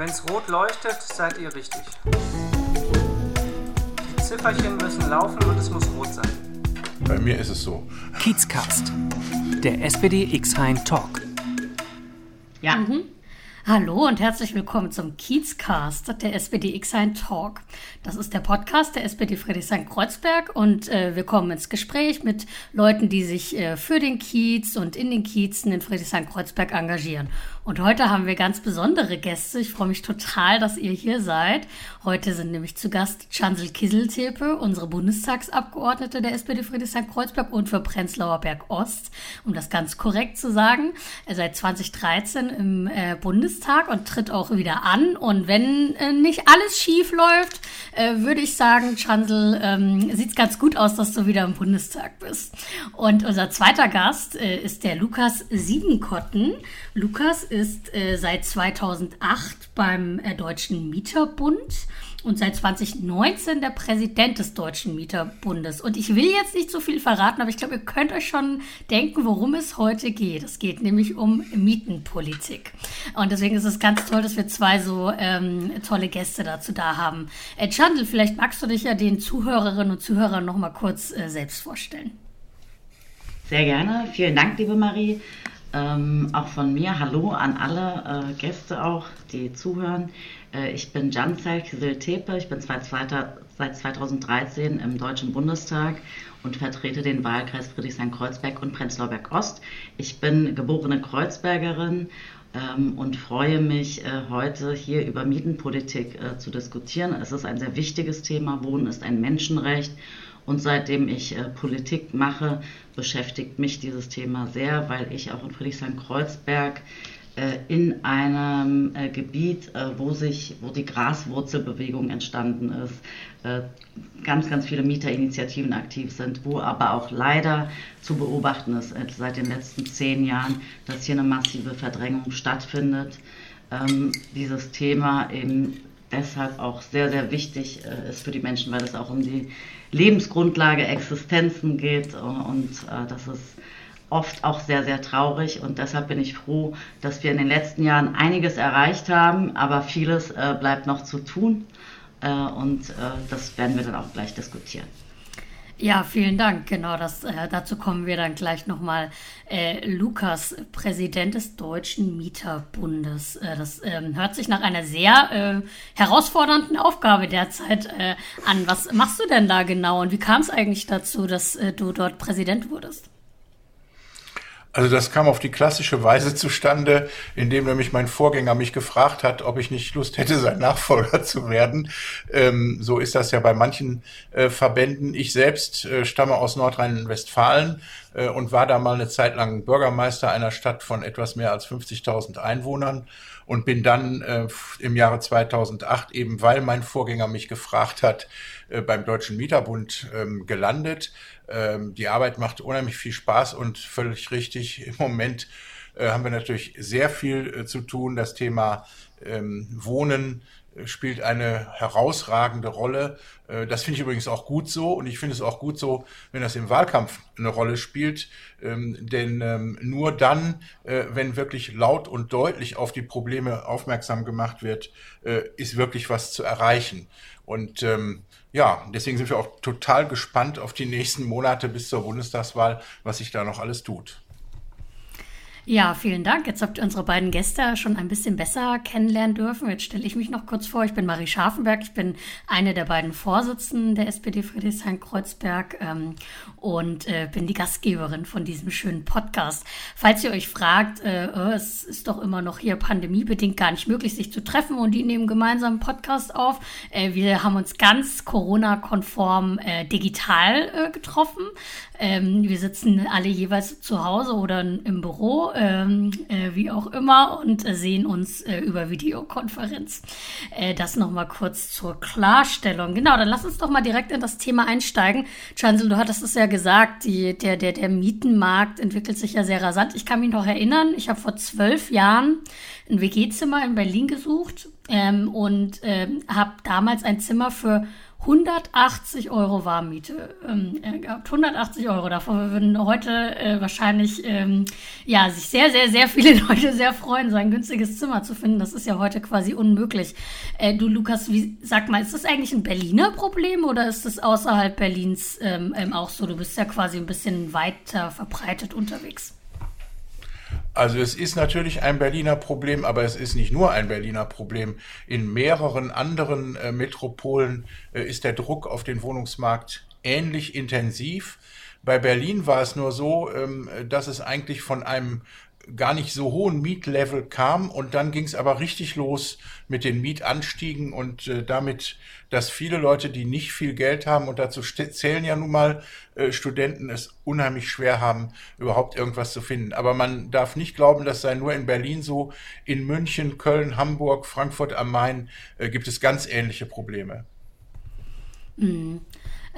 Wenn's rot leuchtet, seid ihr richtig. Die Zifferchen müssen laufen und es muss rot sein. Bei mir ist es so. Kiezcast, der SPD X-Hein Talk. Ja. Mhm. Hallo und herzlich willkommen zum Kiezcast der SPD X-Hein Talk. Das ist der Podcast der SPD Friedrichshain-Kreuzberg und äh, wir kommen ins Gespräch mit Leuten, die sich äh, für den Kiez und in den Kiezen in Friedrichshain-Kreuzberg engagieren. Und heute haben wir ganz besondere Gäste. Ich freue mich total, dass ihr hier seid. Heute sind nämlich zu Gast Chancel Kisseltepe, unsere Bundestagsabgeordnete der SPD Friedrichshain-Kreuzberg und für Prenzlauer Berg Ost, um das ganz korrekt zu sagen. Er seit 2013 im äh, Bundestag und tritt auch wieder an. Und wenn äh, nicht alles schief läuft, äh, würde ich sagen, Chancel, ähm, sieht ganz gut aus, dass du wieder im Bundestag bist. Und unser zweiter Gast äh, ist der Lukas Siebenkotten. Lukas ist äh, seit 2008 beim äh, Deutschen Mieterbund und seit 2019 der Präsident des Deutschen Mieterbundes. Und ich will jetzt nicht so viel verraten, aber ich glaube, ihr könnt euch schon denken, worum es heute geht. Es geht nämlich um Mietenpolitik. Und deswegen ist es ganz toll, dass wir zwei so ähm, tolle Gäste dazu da haben. Äh, Chandel, vielleicht magst du dich ja den Zuhörerinnen und Zuhörern noch mal kurz äh, selbst vorstellen. Sehr gerne. Vielen Dank, liebe Marie. Ähm, auch von mir Hallo an alle äh, Gäste auch, die zuhören. Äh, ich bin Janzel Kisil-Tepe, ich bin seit 2013 im Deutschen Bundestag und vertrete den Wahlkreis Friedrichshain-Kreuzberg und Prenzlauer Berg Ost. Ich bin geborene Kreuzbergerin ähm, und freue mich äh, heute hier über Mietenpolitik äh, zu diskutieren. Es ist ein sehr wichtiges Thema. Wohnen ist ein Menschenrecht und seitdem ich äh, Politik mache, beschäftigt mich dieses Thema sehr, weil ich auch in Friedrichshain-Kreuzberg äh, in einem äh, Gebiet, äh, wo sich, wo die Graswurzelbewegung entstanden ist, äh, ganz, ganz viele Mieterinitiativen aktiv sind, wo aber auch leider zu beobachten ist äh, seit den letzten zehn Jahren, dass hier eine massive Verdrängung stattfindet. Ähm, dieses Thema eben deshalb auch sehr, sehr wichtig ist für die Menschen, weil es auch um die Lebensgrundlage, Existenzen geht. Und äh, das ist oft auch sehr, sehr traurig. Und deshalb bin ich froh, dass wir in den letzten Jahren einiges erreicht haben, aber vieles äh, bleibt noch zu tun. Äh, und äh, das werden wir dann auch gleich diskutieren. Ja, vielen Dank. Genau, das, äh, dazu kommen wir dann gleich nochmal. Äh, Lukas, Präsident des Deutschen Mieterbundes. Äh, das ähm, hört sich nach einer sehr äh, herausfordernden Aufgabe derzeit äh, an. Was machst du denn da genau und wie kam es eigentlich dazu, dass äh, du dort Präsident wurdest? Also das kam auf die klassische Weise zustande, indem nämlich mein Vorgänger mich gefragt hat, ob ich nicht Lust hätte, sein Nachfolger zu werden. Ähm, so ist das ja bei manchen äh, Verbänden. Ich selbst äh, stamme aus Nordrhein-Westfalen äh, und war da mal eine Zeit lang Bürgermeister einer Stadt von etwas mehr als 50.000 Einwohnern und bin dann äh, im Jahre 2008 eben, weil mein Vorgänger mich gefragt hat, äh, beim Deutschen Mieterbund ähm, gelandet. Ähm, die Arbeit macht unheimlich viel Spaß und völlig richtig. Im Moment äh, haben wir natürlich sehr viel äh, zu tun. Das Thema ähm, Wohnen spielt eine herausragende Rolle. Äh, das finde ich übrigens auch gut so und ich finde es auch gut so, wenn das im Wahlkampf eine Rolle spielt. Ähm, denn ähm, nur dann, äh, wenn wirklich laut und deutlich auf die Probleme aufmerksam gemacht wird, äh, ist wirklich was zu erreichen. Und ähm, ja, deswegen sind wir auch total gespannt auf die nächsten Monate bis zur Bundestagswahl, was sich da noch alles tut. Ja, vielen Dank. Jetzt habt ihr unsere beiden Gäste schon ein bisschen besser kennenlernen dürfen. Jetzt stelle ich mich noch kurz vor. Ich bin Marie Scharfenberg. Ich bin eine der beiden Vorsitzenden der SPD Friedrichshain-Kreuzberg ähm, und äh, bin die Gastgeberin von diesem schönen Podcast. Falls ihr euch fragt, äh, oh, es ist doch immer noch hier pandemiebedingt gar nicht möglich, sich zu treffen und die nehmen gemeinsam einen Podcast auf. Äh, wir haben uns ganz Corona-konform äh, digital äh, getroffen. Ähm, wir sitzen alle jeweils zu Hause oder im Büro, ähm, äh, wie auch immer, und äh, sehen uns äh, über Videokonferenz. Äh, das nochmal kurz zur Klarstellung. Genau, dann lass uns doch mal direkt in das Thema einsteigen. Chancel, du hattest es ja gesagt, die, der, der, der Mietenmarkt entwickelt sich ja sehr rasant. Ich kann mich noch erinnern, ich habe vor zwölf Jahren ein WG-Zimmer in Berlin gesucht ähm, und ähm, habe damals ein Zimmer für 180 Euro Warmmiete ähm, gehabt. 180 Euro. Davon würden heute äh, wahrscheinlich ähm, ja sich sehr, sehr, sehr viele Leute sehr freuen, so ein günstiges Zimmer zu finden. Das ist ja heute quasi unmöglich. Äh, du, Lukas, wie, sag mal, ist das eigentlich ein Berliner Problem oder ist das außerhalb Berlins ähm, ähm, auch so? Du bist ja quasi ein bisschen weiter verbreitet unterwegs. Also es ist natürlich ein Berliner Problem, aber es ist nicht nur ein Berliner Problem. In mehreren anderen äh, Metropolen äh, ist der Druck auf den Wohnungsmarkt ähnlich intensiv. Bei Berlin war es nur so, ähm, dass es eigentlich von einem gar nicht so hohen Mietlevel kam und dann ging es aber richtig los mit den Mietanstiegen und äh, damit, dass viele Leute, die nicht viel Geld haben und dazu zählen ja nun mal äh, Studenten, es unheimlich schwer haben, überhaupt irgendwas zu finden. Aber man darf nicht glauben, das sei nur in Berlin so. In München, Köln, Hamburg, Frankfurt am Main äh, gibt es ganz ähnliche Probleme. Mhm.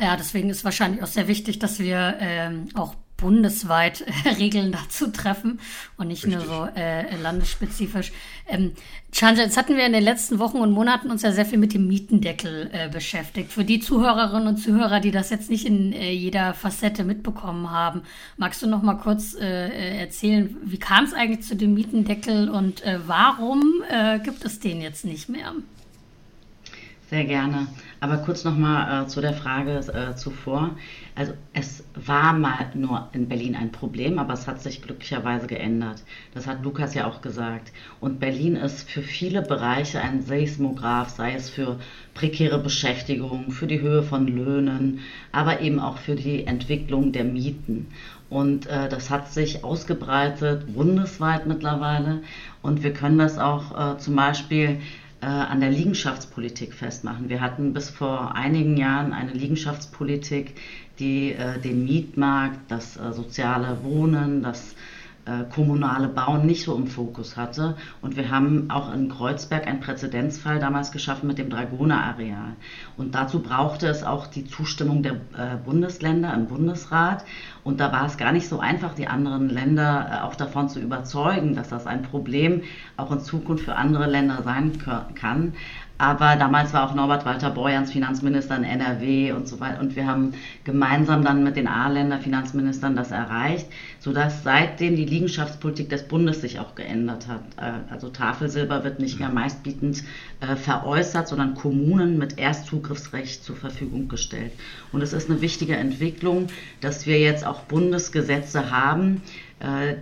Ja, deswegen ist wahrscheinlich auch sehr wichtig, dass wir ähm, auch bundesweit äh, Regeln dazu treffen und nicht Richtig. nur so äh, landesspezifisch. Ähm, Chanja, jetzt hatten wir in den letzten Wochen und Monaten uns ja sehr viel mit dem Mietendeckel äh, beschäftigt. Für die Zuhörerinnen und Zuhörer, die das jetzt nicht in äh, jeder Facette mitbekommen haben, magst du noch mal kurz äh, äh erzählen, wie kam es eigentlich zu dem Mietendeckel und äh, warum äh, gibt es den jetzt nicht mehr? Sehr gerne. Aber kurz nochmal äh, zu der Frage äh, zuvor. Also es war mal nur in Berlin ein Problem, aber es hat sich glücklicherweise geändert. Das hat Lukas ja auch gesagt. Und Berlin ist für viele Bereiche ein Seismograph, sei es für prekäre Beschäftigung, für die Höhe von Löhnen, aber eben auch für die Entwicklung der Mieten. Und äh, das hat sich ausgebreitet bundesweit mittlerweile. Und wir können das auch äh, zum Beispiel äh, an der Liegenschaftspolitik festmachen. Wir hatten bis vor einigen Jahren eine Liegenschaftspolitik, die äh, den Mietmarkt, das äh, soziale Wohnen, das äh, kommunale Bauen nicht so im Fokus hatte. Und wir haben auch in Kreuzberg einen Präzedenzfall damals geschaffen mit dem Dragoner-Areal. Und dazu brauchte es auch die Zustimmung der äh, Bundesländer im Bundesrat. Und da war es gar nicht so einfach, die anderen Länder äh, auch davon zu überzeugen, dass das ein Problem auch in Zukunft für andere Länder sein kann. Aber damals war auch Norbert Walter Borjans Finanzminister in NRW und so weiter. Und wir haben gemeinsam dann mit den A-Länder Finanzministern das erreicht, sodass seitdem die Liegenschaftspolitik des Bundes sich auch geändert hat. Äh, also Tafelsilber wird nicht mehr meistbietend äh, veräußert, sondern Kommunen mit Erstzugriffsrecht zur Verfügung gestellt. Und es ist eine wichtige Entwicklung, dass wir jetzt auch Bundesgesetze haben,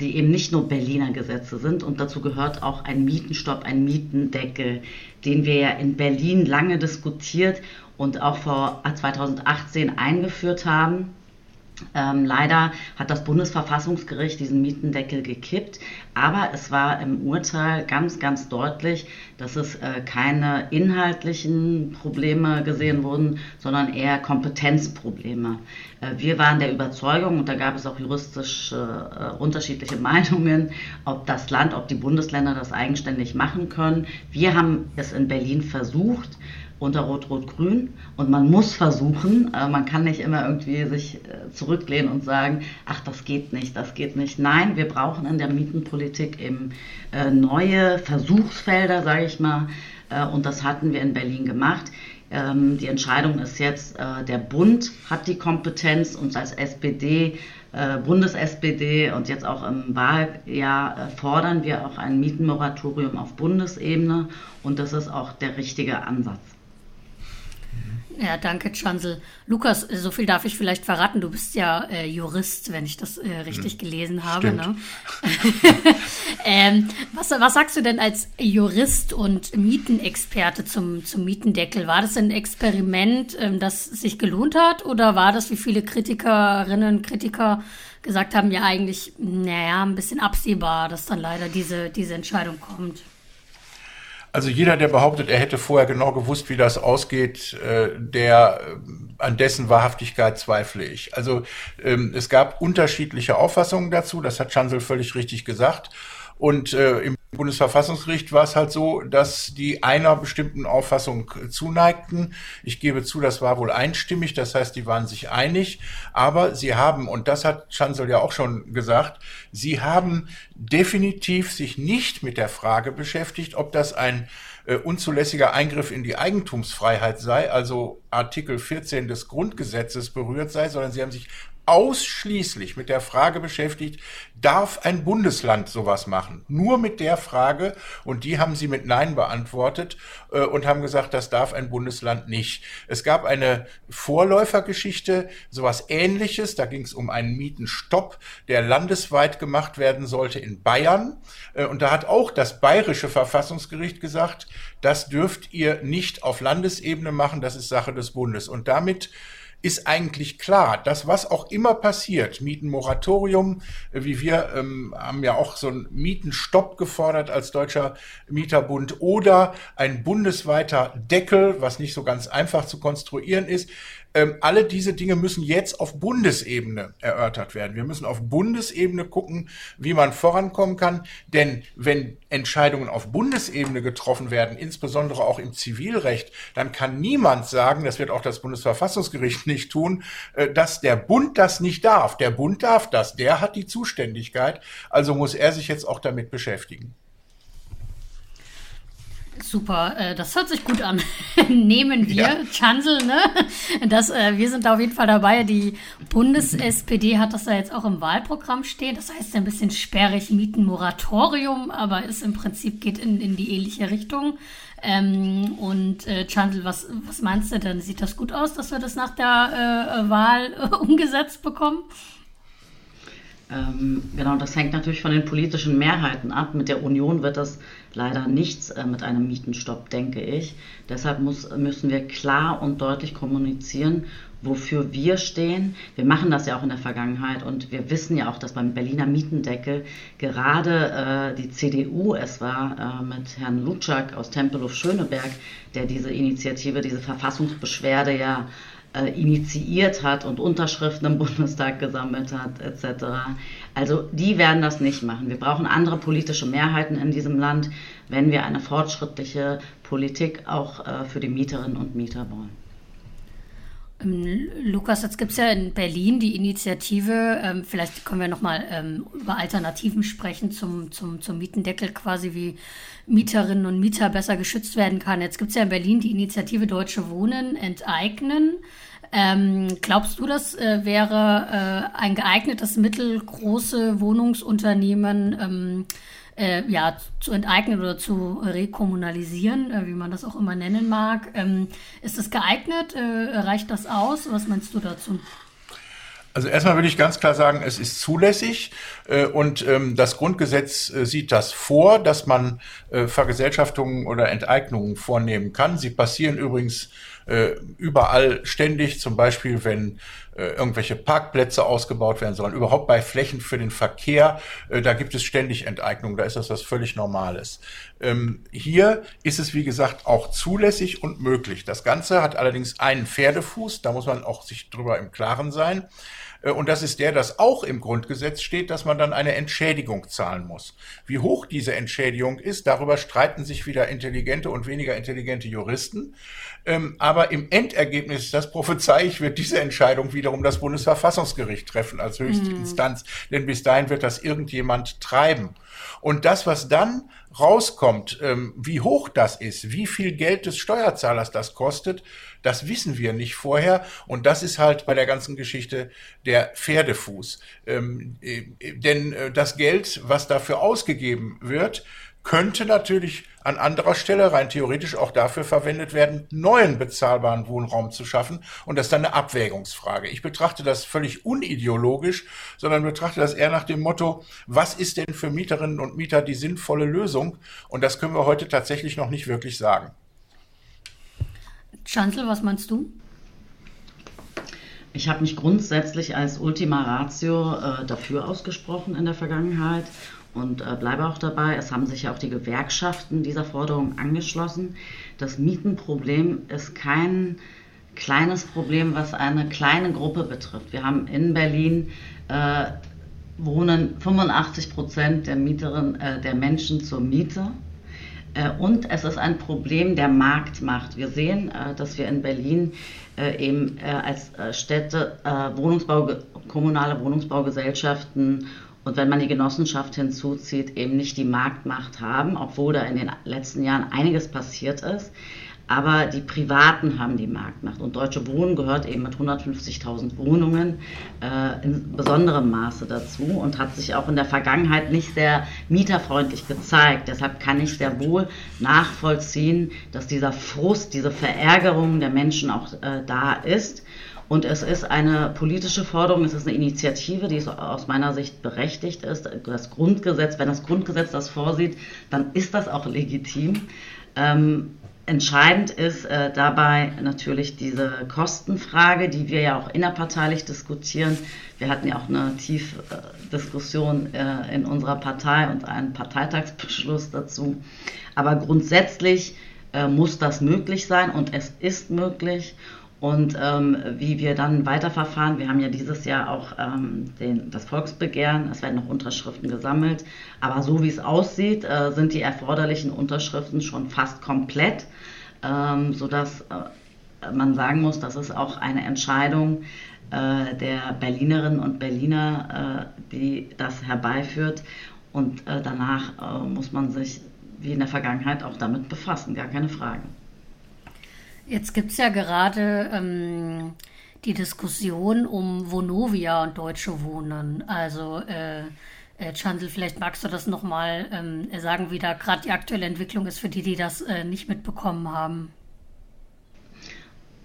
die eben nicht nur Berliner Gesetze sind. Und dazu gehört auch ein Mietenstopp, ein Mietendeckel, den wir ja in Berlin lange diskutiert und auch vor 2018 eingeführt haben. Ähm, leider hat das Bundesverfassungsgericht diesen Mietendeckel gekippt, aber es war im Urteil ganz, ganz deutlich, dass es äh, keine inhaltlichen Probleme gesehen wurden, sondern eher Kompetenzprobleme. Äh, wir waren der Überzeugung, und da gab es auch juristisch äh, unterschiedliche Meinungen, ob das Land, ob die Bundesländer das eigenständig machen können. Wir haben es in Berlin versucht unter Rot-Rot-Grün. Und man muss versuchen, äh, man kann nicht immer irgendwie sich äh, zurücklehnen und sagen, ach, das geht nicht, das geht nicht. Nein, wir brauchen in der Mietenpolitik eben äh, neue Versuchsfelder, sage ich mal. Und das hatten wir in Berlin gemacht. Ähm, die Entscheidung ist jetzt, der Bund hat die Kompetenz und als SPD Bundes-SPD und jetzt auch im Wahljahr fordern wir auch ein Mietenmoratorium auf Bundesebene und das ist auch der richtige Ansatz. Ja, danke, Chansel. Lukas, so viel darf ich vielleicht verraten. Du bist ja äh, Jurist, wenn ich das äh, richtig hm. gelesen habe. Ne? ähm, was, was sagst du denn als Jurist und Mietenexperte zum, zum Mietendeckel? War das ein Experiment, ähm, das sich gelohnt hat? Oder war das, wie viele Kritikerinnen und Kritiker gesagt haben, ja eigentlich, naja, ein bisschen absehbar, dass dann leider diese, diese Entscheidung kommt? Also jeder, der behauptet, er hätte vorher genau gewusst, wie das ausgeht, äh, der äh, an dessen Wahrhaftigkeit zweifle ich. Also ähm, es gab unterschiedliche Auffassungen dazu, das hat Chancel völlig richtig gesagt. Und äh, im Bundesverfassungsgericht war es halt so, dass die einer bestimmten Auffassung zuneigten. Ich gebe zu, das war wohl einstimmig, das heißt, die waren sich einig, aber sie haben, und das hat Chancel ja auch schon gesagt, sie haben definitiv sich nicht mit der Frage beschäftigt, ob das ein äh, unzulässiger Eingriff in die Eigentumsfreiheit sei, also Artikel 14 des Grundgesetzes berührt sei, sondern sie haben sich ausschließlich mit der Frage beschäftigt, darf ein Bundesland sowas machen? Nur mit der Frage, und die haben sie mit Nein beantwortet äh, und haben gesagt, das darf ein Bundesland nicht. Es gab eine Vorläufergeschichte, sowas ähnliches, da ging es um einen Mietenstopp, der landesweit gemacht werden sollte in Bayern. Äh, und da hat auch das bayerische Verfassungsgericht gesagt, das dürft ihr nicht auf Landesebene machen, das ist Sache des Bundes. Und damit ist eigentlich klar, dass was auch immer passiert, Mietenmoratorium, äh, wie wir ähm, haben ja auch so einen Mietenstopp gefordert als Deutscher Mieterbund oder ein bundesweiter Deckel, was nicht so ganz einfach zu konstruieren ist, ähm, alle diese Dinge müssen jetzt auf Bundesebene erörtert werden. Wir müssen auf Bundesebene gucken, wie man vorankommen kann. Denn wenn Entscheidungen auf Bundesebene getroffen werden, insbesondere auch im Zivilrecht, dann kann niemand sagen, das wird auch das Bundesverfassungsgericht nicht tun, äh, dass der Bund das nicht darf. Der Bund darf das. Der hat die Zuständigkeit. Also muss er sich jetzt auch damit beschäftigen. Super, äh, das hört sich gut an. Nehmen wir, ja. Chancel, ne? Das, äh, wir sind da auf jeden Fall dabei. Die Bundes-SPD hat das ja jetzt auch im Wahlprogramm stehen. Das heißt ein bisschen sperrig Mietenmoratorium, aber ist im Prinzip geht in, in die ähnliche Richtung. Ähm, und äh, Chancel, was, was meinst du denn? Sieht das gut aus, dass wir das nach der äh, Wahl äh, umgesetzt bekommen? Ähm, genau, das hängt natürlich von den politischen Mehrheiten ab. Mit der Union wird das leider nichts äh, mit einem Mietenstopp, denke ich. Deshalb muss, müssen wir klar und deutlich kommunizieren, wofür wir stehen. Wir machen das ja auch in der Vergangenheit und wir wissen ja auch, dass beim Berliner Mietendeckel gerade äh, die CDU, es war äh, mit Herrn Lutschak aus Tempelhof-Schöneberg, der diese Initiative, diese Verfassungsbeschwerde ja äh, initiiert hat und Unterschriften im Bundestag gesammelt hat, etc. Also die werden das nicht machen. Wir brauchen andere politische Mehrheiten in diesem Land, wenn wir eine fortschrittliche Politik auch äh, für die Mieterinnen und Mieter wollen. Ähm, Lukas, jetzt gibt es ja in Berlin die Initiative, ähm, vielleicht können wir nochmal ähm, über Alternativen sprechen zum, zum, zum Mietendeckel, quasi wie Mieterinnen und Mieter besser geschützt werden kann. Jetzt gibt es ja in Berlin die Initiative Deutsche Wohnen enteignen. Ähm, glaubst du, das äh, wäre äh, ein geeignetes Mittel, große Wohnungsunternehmen ähm, äh, ja, zu enteignen oder zu rekommunalisieren, äh, wie man das auch immer nennen mag? Ähm, ist das geeignet? Äh, reicht das aus? Was meinst du dazu? Also erstmal würde ich ganz klar sagen, es ist zulässig äh, und ähm, das Grundgesetz äh, sieht das vor, dass man äh, Vergesellschaftungen oder Enteignungen vornehmen kann. Sie passieren übrigens äh, überall ständig, zum Beispiel wenn äh, irgendwelche Parkplätze ausgebaut werden sollen, überhaupt bei Flächen für den Verkehr, äh, da gibt es ständig Enteignungen, da ist das was völlig Normales. Ähm, hier ist es, wie gesagt, auch zulässig und möglich. Das Ganze hat allerdings einen Pferdefuß, da muss man auch sich drüber im Klaren sein. Äh, und das ist der, dass auch im Grundgesetz steht, dass man dann eine Entschädigung zahlen muss. Wie hoch diese Entschädigung ist, darüber streiten sich wieder intelligente und weniger intelligente Juristen. Ähm, aber im Endergebnis, das prophezei ich, wird diese Entscheidung wiederum das Bundesverfassungsgericht treffen als höchste mhm. Instanz. Denn bis dahin wird das irgendjemand treiben. Und das, was dann rauskommt, ähm, wie hoch das ist, wie viel Geld des Steuerzahlers das kostet, das wissen wir nicht vorher. Und das ist halt bei der ganzen Geschichte der Pferdefuß. Ähm, äh, denn äh, das Geld, was dafür ausgegeben wird, könnte natürlich an anderer Stelle rein theoretisch auch dafür verwendet werden, neuen bezahlbaren Wohnraum zu schaffen. Und das ist dann eine Abwägungsfrage. Ich betrachte das völlig unideologisch, sondern betrachte das eher nach dem Motto, was ist denn für Mieterinnen und Mieter die sinnvolle Lösung? Und das können wir heute tatsächlich noch nicht wirklich sagen. Schanzel, was meinst du? Ich habe mich grundsätzlich als Ultima Ratio äh, dafür ausgesprochen in der Vergangenheit und äh, bleibe auch dabei. Es haben sich ja auch die Gewerkschaften dieser Forderung angeschlossen. Das Mietenproblem ist kein kleines Problem, was eine kleine Gruppe betrifft. Wir haben in Berlin äh, wohnen 85 Prozent der Mieterinnen, äh, der Menschen zur Miete. Äh, und es ist ein Problem der Marktmacht. Wir sehen, äh, dass wir in Berlin äh, eben als Städte Wohnungsbau, kommunale Wohnungsbaugesellschaften und wenn man die Genossenschaft hinzuzieht, eben nicht die Marktmacht haben, obwohl da in den letzten Jahren einiges passiert ist aber die Privaten haben die Marktmacht. Und Deutsche Wohnen gehört eben mit 150.000 Wohnungen äh, in besonderem Maße dazu und hat sich auch in der Vergangenheit nicht sehr mieterfreundlich gezeigt. Deshalb kann ich sehr wohl nachvollziehen, dass dieser Frust, diese Verärgerung der Menschen auch äh, da ist. Und es ist eine politische Forderung, es ist eine Initiative, die aus meiner Sicht berechtigt ist. Das Grundgesetz, wenn das Grundgesetz das vorsieht, dann ist das auch legitim. Ähm, Entscheidend ist äh, dabei natürlich diese Kostenfrage, die wir ja auch innerparteilich diskutieren. Wir hatten ja auch eine tiefe äh, Diskussion äh, in unserer Partei und einen Parteitagsbeschluss dazu. Aber grundsätzlich äh, muss das möglich sein und es ist möglich und ähm, wie wir dann weiterverfahren. Wir haben ja dieses Jahr auch ähm, den, das Volksbegehren, es werden noch Unterschriften gesammelt, aber so wie es aussieht, äh, sind die erforderlichen Unterschriften schon fast komplett, ähm, sodass äh, man sagen muss, das ist auch eine Entscheidung äh, der Berlinerinnen und Berliner, äh, die das herbeiführt. Und äh, danach äh, muss man sich wie in der Vergangenheit auch damit befassen, gar keine Frage. Jetzt gibt es ja gerade ähm, die Diskussion um Vonovia und Deutsche Wohnen. Also äh, äh, Chandel, vielleicht magst du das nochmal ähm, sagen, wie da gerade die aktuelle Entwicklung ist für die, die das äh, nicht mitbekommen haben.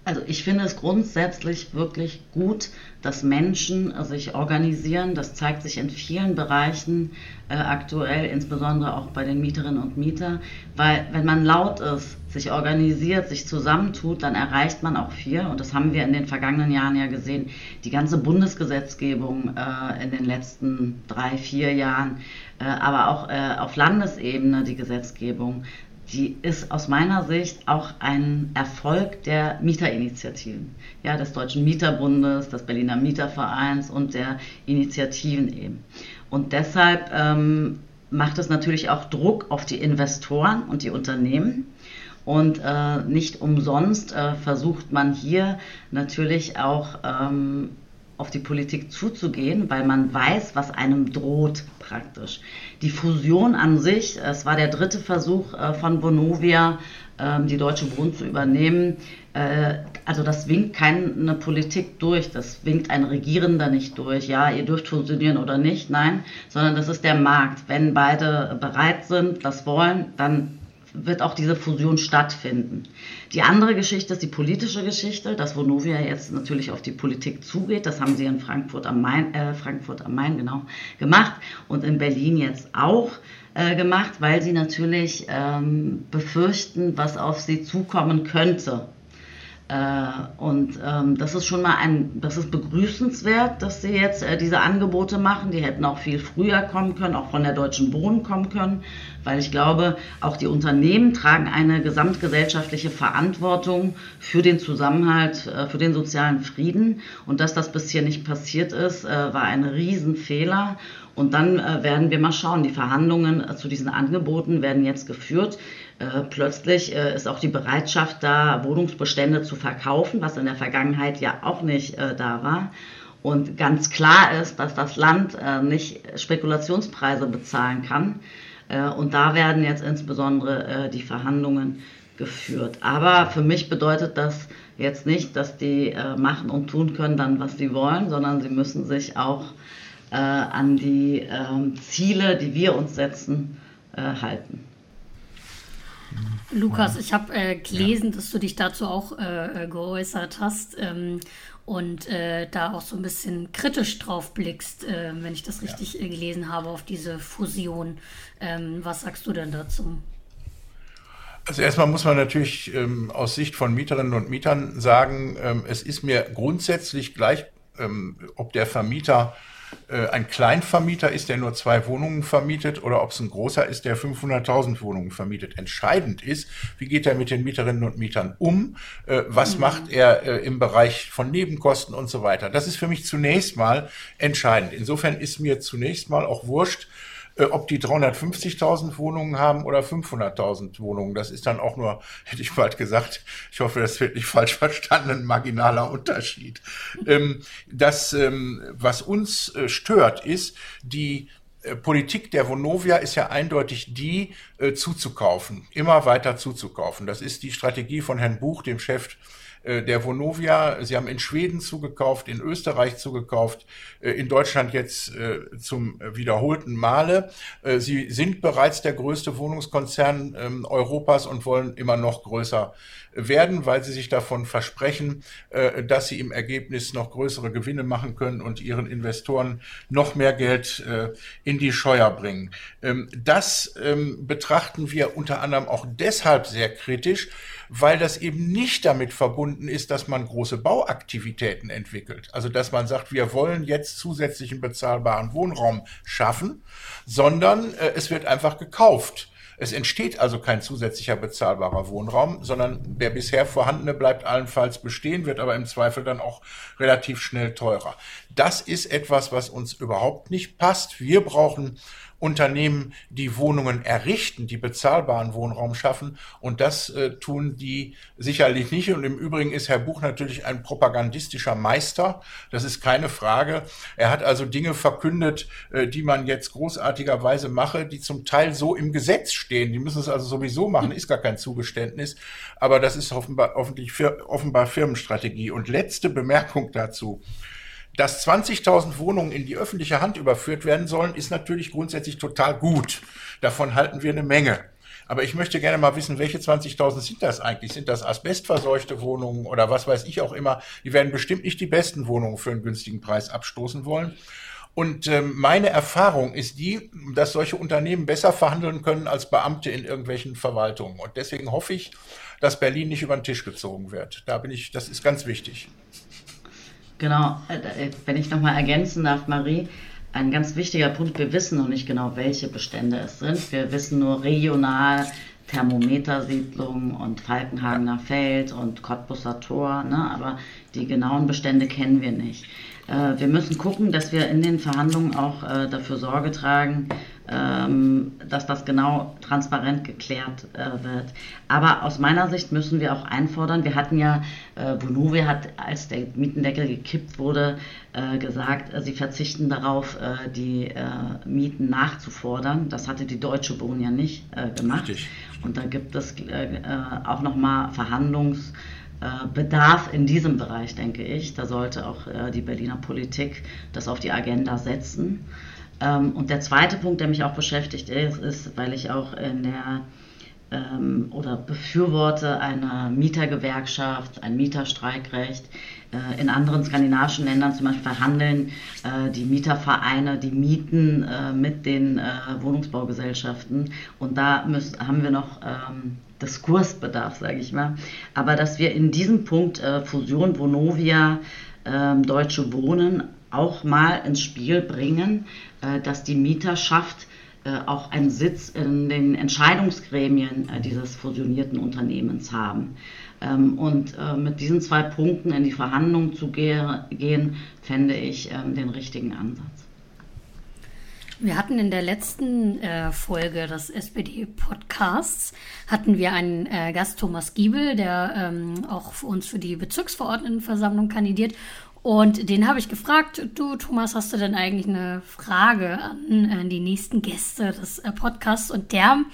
Also ich finde es grundsätzlich wirklich gut, dass Menschen sich organisieren. Das zeigt sich in vielen Bereichen äh, aktuell, insbesondere auch bei den Mieterinnen und Mietern. Weil wenn man laut ist, sich organisiert, sich zusammentut, dann erreicht man auch viel. Und das haben wir in den vergangenen Jahren ja gesehen. Die ganze Bundesgesetzgebung äh, in den letzten drei, vier Jahren, äh, aber auch äh, auf Landesebene die Gesetzgebung die ist aus meiner Sicht auch ein Erfolg der Mieterinitiativen, ja, des Deutschen Mieterbundes, des Berliner Mietervereins und der Initiativen eben. Und deshalb ähm, macht es natürlich auch Druck auf die Investoren und die Unternehmen. Und äh, nicht umsonst äh, versucht man hier natürlich auch ähm, auf die Politik zuzugehen, weil man weiß, was einem droht praktisch. Die Fusion an sich, es war der dritte Versuch äh, von Bonovia, ähm, die Deutsche Wohnen zu übernehmen. Äh, also das winkt keine Politik durch, das winkt ein Regierender nicht durch. Ja, ihr dürft fusionieren oder nicht, nein, sondern das ist der Markt. Wenn beide bereit sind, das wollen, dann wird auch diese Fusion stattfinden. Die andere Geschichte ist die politische Geschichte, dass Vonovia jetzt natürlich auf die Politik zugeht. Das haben sie in Frankfurt am Main, äh, Frankfurt am Main genau gemacht und in Berlin jetzt auch äh, gemacht, weil sie natürlich ähm, befürchten, was auf sie zukommen könnte. Äh, und ähm, das ist schon mal ein, das ist begrüßenswert, dass sie jetzt äh, diese Angebote machen. Die hätten auch viel früher kommen können, auch von der Deutschen Wohnen kommen können, weil ich glaube, auch die Unternehmen tragen eine gesamtgesellschaftliche Verantwortung für den Zusammenhalt, äh, für den sozialen Frieden. Und dass das bisher nicht passiert ist, äh, war ein Riesenfehler. Und dann äh, werden wir mal schauen. Die Verhandlungen äh, zu diesen Angeboten werden jetzt geführt. Äh, plötzlich äh, ist auch die Bereitschaft da, Wohnungsbestände zu verkaufen, was in der Vergangenheit ja auch nicht äh, da war. Und ganz klar ist, dass das Land nicht Spekulationspreise bezahlen kann. und da werden jetzt insbesondere die Verhandlungen geführt. Aber für mich bedeutet das jetzt nicht, dass die machen und tun können dann, was sie wollen, sondern sie müssen sich auch an die ähm, Ziele, die wir uns setzen, halten. Lukas, ich habe äh, gelesen, ja. dass du dich dazu auch äh, äh, geäußert hast ähm, und äh, da auch so ein bisschen kritisch drauf blickst, äh, wenn ich das richtig ja. Äh, gelesen habe, auf diese Fusion. Ähm, was sagst du denn dazu? Also erstmal muss man natürlich ähm, aus Sicht von Mieterinnen und Mietern sagen, ähm, es ist mir grundsätzlich gleich, ähm, ob der Vermieter äh, ein Kleinvermieter ist, der nur zwei Wohnungen vermietet, oder ob es ein großer ist, der 500.000 Wohnungen vermietet. Entscheidend ist, wie geht er mit den Mieterinnen und Mietern um? Äh, was mhm. macht er äh, im Bereich von Nebenkosten und so weiter? Das ist für mich zunächst mal entscheidend. Insofern ist mir zunächst mal auch wurscht, ob die 350.000 Wohnungen haben oder 500.000 Wohnungen. Das ist dann auch nur, hätte ich bald gesagt, ich hoffe, das wird nicht falsch verstanden, ein marginaler Unterschied. Ähm, das, ähm, was uns äh, stört, ist die äh, Politik der Vonovia ist ja eindeutig die, zuzukaufen, immer weiter zuzukaufen. Das ist die Strategie von Herrn Buch, dem Chef äh, der Vonovia. Sie haben in Schweden zugekauft, in Österreich zugekauft, äh, in Deutschland jetzt äh, zum wiederholten Male. Sie sind bereits der größte Wohnungskonzern ähm, Europas und wollen immer noch größer werden, weil sie sich davon versprechen, dass sie im Ergebnis noch größere Gewinne machen können und ihren Investoren noch mehr Geld in die Scheuer bringen. Ähm, das ähm, betrachten wir unter anderem auch deshalb sehr kritisch, weil das eben nicht damit verbunden ist, dass man große Bauaktivitäten entwickelt. Also dass man sagt, wir wollen jetzt zusätzlichen bezahlbaren Wohnraum schaffen, sondern äh, es wird einfach gekauft. Es entsteht also kein zusätzlicher bezahlbarer Wohnraum, sondern der bisher vorhandene bleibt allenfalls bestehen, wird aber im Zweifel dann auch relativ schnell teurer. Das ist etwas, was uns überhaupt nicht passt. Wir brauchen Unternehmen, die Wohnungen errichten, die bezahlbaren Wohnraum schaffen. Und das äh, tun die sicherlich nicht. Und im Übrigen ist Herr Buch natürlich ein propagandistischer Meister. Das ist keine Frage. Er hat also Dinge verkündet, äh, die man jetzt großartigerweise mache, die zum Teil so im Gesetz stehen. Die müssen es also sowieso machen, ist gar kein Zugeständnis. Aber das ist offenbar, offenbar Firmenstrategie. Und letzte Bemerkung dazu. Dass 20.000 Wohnungen in die öffentliche Hand überführt werden sollen, ist natürlich grundsätzlich total gut. Davon halten wir eine Menge. Aber ich möchte gerne mal wissen, welche 20.000 sind das eigentlich? Sind das asbestverseuchte Wohnungen oder was weiß ich auch immer? Die werden bestimmt nicht die besten Wohnungen für einen günstigen Preis abstoßen wollen. Und ähm, meine Erfahrung ist die, dass solche Unternehmen besser verhandeln können als Beamte in irgendwelchen Verwaltungen. Und deswegen hoffe ich, dass Berlin nicht über den Tisch gezogen wird. Da bin ich, das ist ganz wichtig. Genau, äh, äh, wenn ich nochmal ergänzen darf, Marie, ein ganz wichtiger Punkt, wir wissen noch nicht genau, welche Bestände es sind. Wir wissen nur regional Thermometersiedlung und Falkenhagener Feld und Cottbusser Tor, ne? aber die genauen Bestände kennen wir nicht. Äh, wir müssen gucken, dass wir in den Verhandlungen auch äh, dafür Sorge tragen, ähm, dass das genau transparent geklärt äh, wird. Aber aus meiner Sicht müssen wir auch einfordern, wir hatten ja, äh, Vonovia hat, als der Mietendeckel gekippt wurde, gesagt, sie verzichten darauf, die Mieten nachzufordern. Das hatte die Deutsche Wohnen ja nicht gemacht. Richtig. Und da gibt es auch nochmal Verhandlungsbedarf in diesem Bereich, denke ich. Da sollte auch die Berliner Politik das auf die Agenda setzen. Ähm, und der zweite Punkt, der mich auch beschäftigt ist, ist, weil ich auch in der ähm, oder befürworte eine Mietergewerkschaft, ein Mieterstreikrecht. Äh, in anderen skandinavischen Ländern zum Beispiel verhandeln äh, die Mietervereine die Mieten äh, mit den äh, Wohnungsbaugesellschaften. Und da müssen, haben wir noch ähm, Diskursbedarf, sage ich mal. Aber dass wir in diesem Punkt äh, Fusion Vonovia, ähm, Deutsche Wohnen auch mal ins Spiel bringen, äh, dass die Mieterschaft auch einen Sitz in den Entscheidungsgremien äh, dieses fusionierten Unternehmens haben. Ähm, und mit diesen zwei Punkten in die Verhandlungen zu gehen, fände ich ähm, den richtigen Ansatz. Wir hatten in der letzten äh, Folge des SPD-Podcasts hatten wir einen äh, Gast, Thomas Giebel, der ähm, auch für uns für die Bezirksverordnetenversammlung kandidiert. Und den habe ich gefragt, du Thomas, hast du denn eigentlich eine Frage an, an die nächsten Gäste des äh, Podcasts? Und der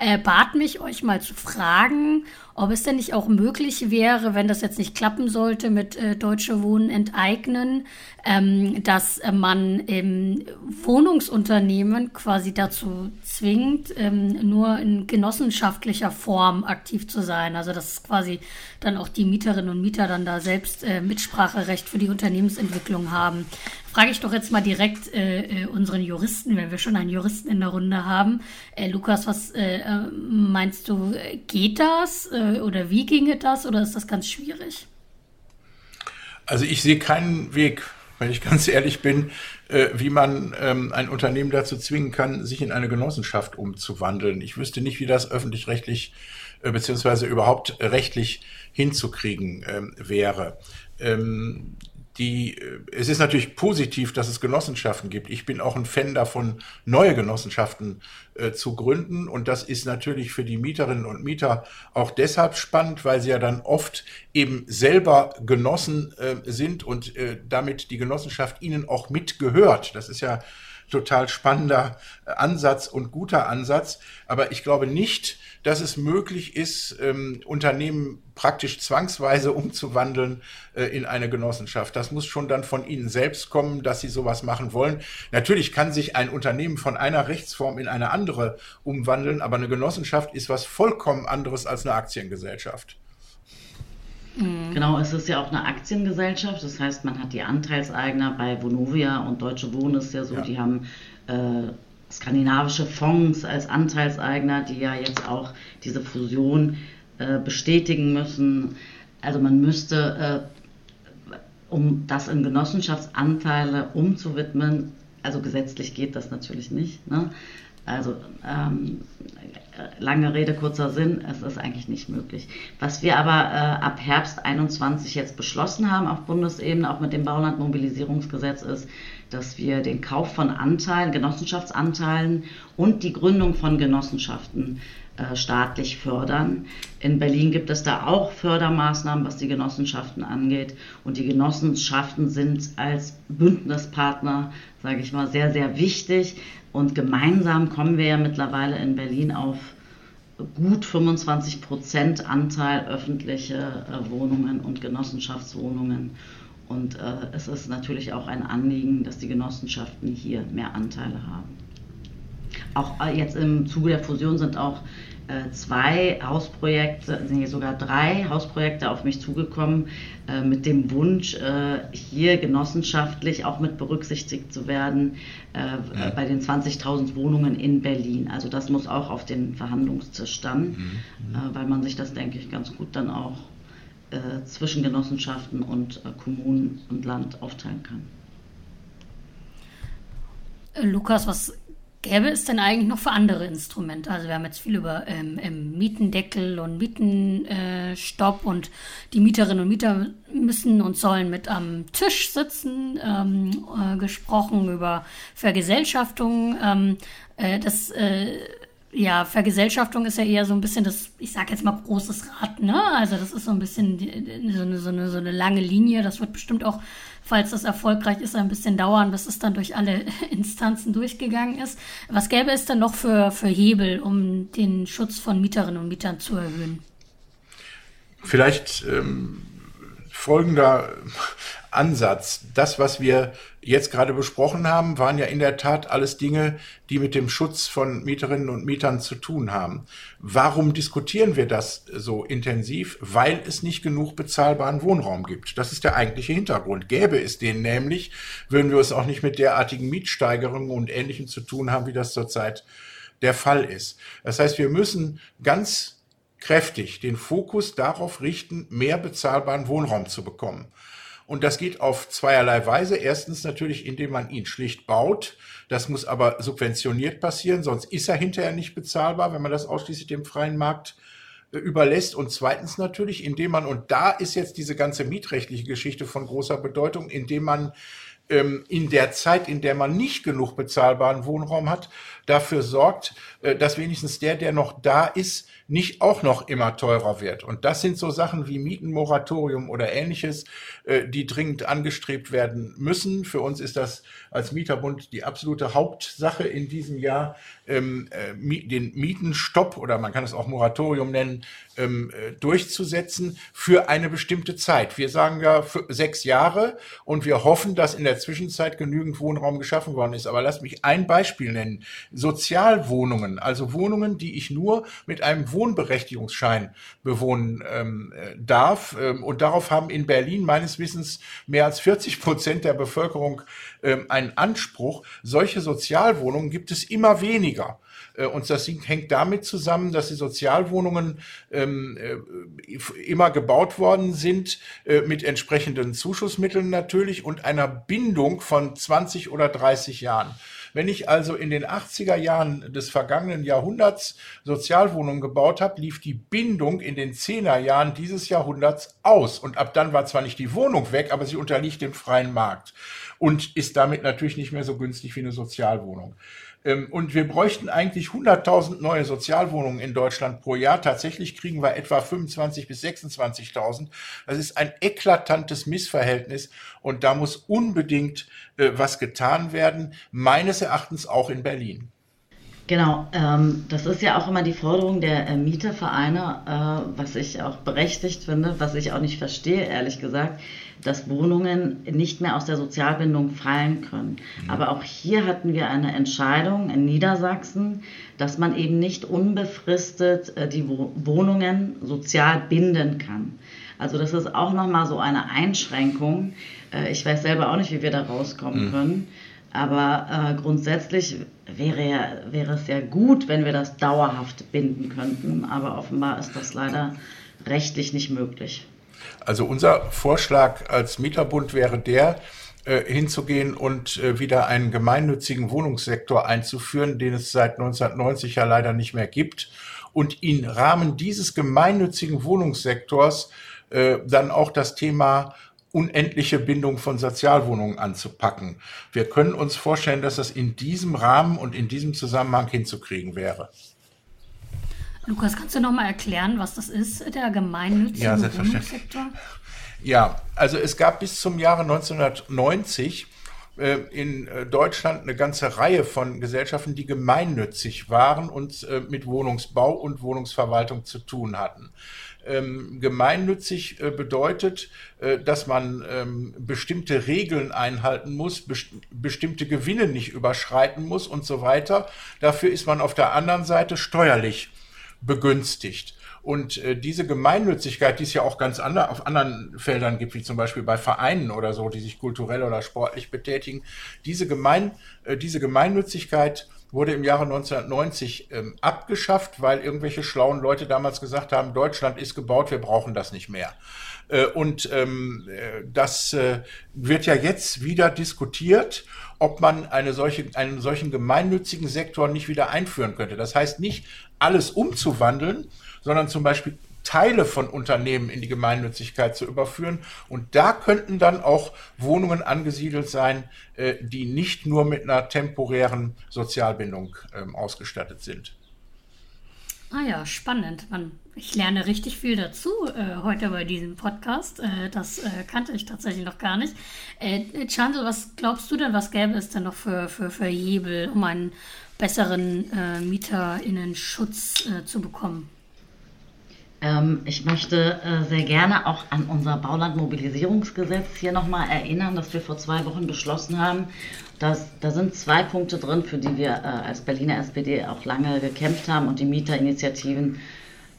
äh, bat mich, euch mal zu fragen, ob es denn nicht auch möglich wäre, wenn das jetzt nicht klappen sollte mit äh, Deutsche Wohnen enteignen, ähm, dass äh, man im Wohnungsunternehmen quasi dazu zwingt, ähm, nur in genossenschaftlicher Form aktiv zu sein. Also dass quasi dann auch die Mieterinnen und Mieter dann da selbst äh, Mitspracherecht für die Unternehmensentwicklung haben frage ich doch jetzt mal direkt äh, äh, unseren Juristen, wenn wir schon einen Juristen in der Runde haben. Äh, Lukas, was äh, äh meinst du, geht das äh, oder wie ginge das oder ist das ganz schwierig? Also ich sehe keinen Weg wenn ich ganz ehrlich bin, wie man ähm, ein Unternehmen dazu zwingen kann, sich in eine Genossenschaft umzuwandeln. Ich wüsste nicht, wie das öffentlich-rechtlich beziehungsweise überhaupt rechtlich hinzukriegen ähm, wäre. Ähm, die, äh, es ist natürlich positiv, dass es Genossenschaften gibt. Ich bin auch ein Fan davon, neue Genossenschaften äh, zu gründen. Und das ist natürlich für die Mieterinnen und Mieter auch deshalb spannend, weil sie ja dann oft eben selber Genossen äh, sind und äh, damit die Genossenschaft ihnen auch mitgehört. Das ist ja total spannender äh, Ansatz und guter Ansatz. Aber ich glaube nicht, dass es möglich ist, ähm, Unternehmen praktisch zwangsweise umzuwandeln äh, in eine Genossenschaft. Das muss schon dann von Ihnen selbst kommen, dass Sie sowas machen wollen. Natürlich kann sich ein Unternehmen von einer Rechtsform in eine andere umwandeln, aber eine Genossenschaft ist was vollkommen anderes als eine Aktiengesellschaft. Genau, es ist ja auch eine Aktiengesellschaft, das heißt, man hat die Anteilseigner bei Vonovia und Deutsche Wohnen ist ja so, Ja. die haben äh, skandinavische Fonds als Anteilseigner, die ja jetzt auch diese Fusion äh, bestätigen müssen. Also man müsste, äh, um das in Genossenschaftsanteile umzuwidmen, also gesetzlich geht das natürlich nicht. Ne? Also ähm, äh, lange Rede, kurzer Sinn, es ist eigentlich nicht möglich. Was wir aber äh, ab Herbst 21 jetzt beschlossen haben auf Bundesebene, auch mit dem Baulandmobilisierungsgesetz, ist, dass wir den Kauf von Anteilen, Genossenschaftsanteilen und die Gründung von Genossenschaften äh, staatlich fördern. In Berlin gibt es da auch Fördermaßnahmen, was die Genossenschaften angeht. Und die Genossenschaften sind als Bündnispartner, sage ich mal, sehr, sehr wichtig. Und gemeinsam kommen wir ja mittlerweile in Berlin auf gut 25 Prozent Anteil öffentliche äh, Wohnungen und Genossenschaftswohnungen. Und äh, es ist natürlich auch ein Anliegen, dass die Genossenschaften hier mehr Anteile haben. Auch äh, jetzt im Zuge der Fusion sind auch äh, zwei Hausprojekte, nee, sogar drei Hausprojekte auf mich zugekommen äh, mit dem Wunsch, äh, hier genossenschaftlich auch mit berücksichtigt zu werden äh, Ja. bei den 20.000 Wohnungen in Berlin. Also das muss auch auf den Verhandlungstisch dann, äh, weil man sich das, denke ich, ganz gut dann auch äh, zwischen Genossenschaften und äh, Kommunen und Land aufteilen kann. Äh, Lukas, was gäbe es denn eigentlich noch für andere Instrumente? Also wir haben jetzt viel über ähm, Mietendeckel und Mietenstopp äh, und die Mieterinnen und Mieter müssen und sollen mit am Tisch sitzen, ähm, äh, gesprochen über Vergesellschaftung. Ähm, äh, das äh, ja, Vergesellschaftung ist ja eher so ein bisschen das, ich sag jetzt mal großes Rad, ne? Also das ist so ein bisschen so eine, so eine, so eine lange Linie. Das wird bestimmt auch, falls das erfolgreich ist, ein bisschen dauern, bis es dann durch alle Instanzen durchgegangen ist. Was gäbe es denn noch für, für Hebel, um den Schutz von Mieterinnen und Mietern zu erhöhen? Vielleicht ähm, folgender Ansatz. Das, was wir jetzt gerade besprochen haben, waren ja in der Tat alles Dinge, die mit dem Schutz von Mieterinnen und Mietern zu tun haben. Warum diskutieren wir das so intensiv? Weil es nicht genug bezahlbaren Wohnraum gibt. Das ist der eigentliche Hintergrund. Gäbe es den nämlich, würden wir es auch nicht mit derartigen Mietsteigerungen und Ähnlichem zu tun haben, wie das zurzeit der Fall ist. Das heißt, wir müssen ganz kräftig den Fokus darauf richten, mehr bezahlbaren Wohnraum zu bekommen. Und das geht auf zweierlei Weise. Erstens natürlich, indem man ihn schlicht baut. Das muss aber subventioniert passieren, sonst ist er hinterher nicht bezahlbar, wenn man das ausschließlich dem freien Markt äh, überlässt. Und zweitens natürlich, indem man, und da ist jetzt diese ganze mietrechtliche Geschichte von großer Bedeutung, indem man ähm, in der Zeit, in der man nicht genug bezahlbaren Wohnraum hat, dafür sorgt, äh, dass wenigstens der, der noch da ist, nicht auch noch immer teurer wird. Und das sind so Sachen wie Mietenmoratorium oder ähnliches, äh, die dringend angestrebt werden müssen. Für uns ist das als Mieterbund die absolute Hauptsache in diesem Jahr, ähm, äh, den Mietenstopp oder man kann es auch Moratorium nennen, ähm, äh, durchzusetzen für eine bestimmte Zeit. Wir sagen ja sechs Jahre und wir hoffen, dass in der Zwischenzeit genügend Wohnraum geschaffen worden ist. Aber lass mich ein Beispiel nennen. Sozialwohnungen, also Wohnungen, die ich nur mit einem Wohnberechtigungsschein bewohnen ähm, äh, darf. Ähm, und darauf haben in Berlin meines Wissens mehr als 40 Prozent der Bevölkerung ähm, einen Anspruch. Solche Sozialwohnungen gibt es immer weniger. Äh, und das hängt damit zusammen, dass die Sozialwohnungen ähm, äh, immer gebaut worden sind, äh, mit entsprechenden Zuschussmitteln natürlich und einer Bindung von 20 oder 30 Jahren. Wenn ich also in den 80er Jahren des vergangenen Jahrhunderts Sozialwohnungen gebaut habe, lief die Bindung in den 10er Jahren dieses Jahrhunderts aus. Und ab dann war zwar nicht die Wohnung weg, aber sie unterliegt dem freien Markt und ist damit natürlich nicht mehr so günstig wie eine Sozialwohnung. Ähm, und wir bräuchten eigentlich 100.000 neue Sozialwohnungen in Deutschland pro Jahr. Tatsächlich kriegen wir etwa 25.000 bis 26.000. Das ist ein eklatantes Missverhältnis und da muss unbedingt äh, was getan werden. Meines Erachtens auch in Berlin. Genau, ähm, das ist ja auch immer die Forderung der äh, Mietervereine, äh, was ich auch berechtigt finde, was ich auch nicht verstehe, ehrlich gesagt, dass Wohnungen nicht mehr aus der Sozialbindung fallen können. Mhm. Aber auch hier hatten wir eine Entscheidung in Niedersachsen, dass man eben nicht unbefristet äh, die Wohnungen sozial binden kann. Also das ist auch nochmal so eine Einschränkung. Äh, ich weiß selber auch nicht, wie wir da rauskommen mhm. können. Aber äh, grundsätzlich wäre, ja, wäre es ja gut, wenn wir das dauerhaft binden könnten. Aber offenbar ist das leider rechtlich nicht möglich. Also unser Vorschlag als Mieterbund wäre der, äh, hinzugehen und äh, wieder einen gemeinnützigen Wohnungssektor einzuführen, den es seit 1990 ja leider nicht mehr gibt. Und im Rahmen dieses gemeinnützigen Wohnungssektors äh, dann auch das Thema unendliche Bindung von Sozialwohnungen anzupacken. Wir können uns vorstellen, dass das in diesem Rahmen und in diesem Zusammenhang hinzukriegen wäre. Lukas, kannst du noch mal erklären, was das ist, der gemeinnützige ja, Wohnungssektor? Ja, also es gab bis zum Jahre 1990 äh, in äh, Deutschland eine ganze Reihe von Gesellschaften, die gemeinnützig waren und äh, mit Wohnungsbau und Wohnungsverwaltung zu tun hatten ähm, gemeinnützig äh, bedeutet, äh, dass man ähm, bestimmte Regeln einhalten muss, best bestimmte Gewinne nicht überschreiten muss und so weiter. Dafür ist man auf der anderen Seite steuerlich begünstigt. Und äh, diese Gemeinnützigkeit, die es ja auch ganz ander, auf anderen Feldern gibt, wie zum Beispiel bei Vereinen oder so, die sich kulturell oder sportlich betätigen, diese, Gemein, äh, diese Gemeinnützigkeit wurde im Jahre 1990 ähm, abgeschafft, weil irgendwelche schlauen Leute damals gesagt haben, Deutschland ist gebaut, wir brauchen das nicht mehr. Äh, und ähm, äh, das äh, wird ja jetzt wieder diskutiert, ob man eine solche, einen solchen gemeinnützigen Sektor nicht wieder einführen könnte. Das heißt nicht, alles umzuwandeln, sondern zum Beispiel Teile von Unternehmen in die Gemeinnützigkeit zu überführen. Und da könnten dann auch Wohnungen angesiedelt sein, äh, die nicht nur mit einer temporären Sozialbindung ähm, ausgestattet sind. Ah ja, spannend. Man, ich lerne richtig viel dazu äh, heute bei diesem Podcast. Äh, das äh, kannte ich tatsächlich noch gar nicht. Äh, Chandel, was glaubst du denn, was gäbe es denn noch für, für, für Hebel, um einen besseren äh, MieterInnen-Schutz äh, zu bekommen? Ähm, ich möchte äh, sehr gerne auch an unser Baulandmobilisierungsgesetz hier nochmal erinnern, das wir vor zwei Wochen beschlossen haben. Das, da sind zwei Punkte drin, für die wir äh, als Berliner SPD auch lange gekämpft haben und die Mieterinitiativen äh,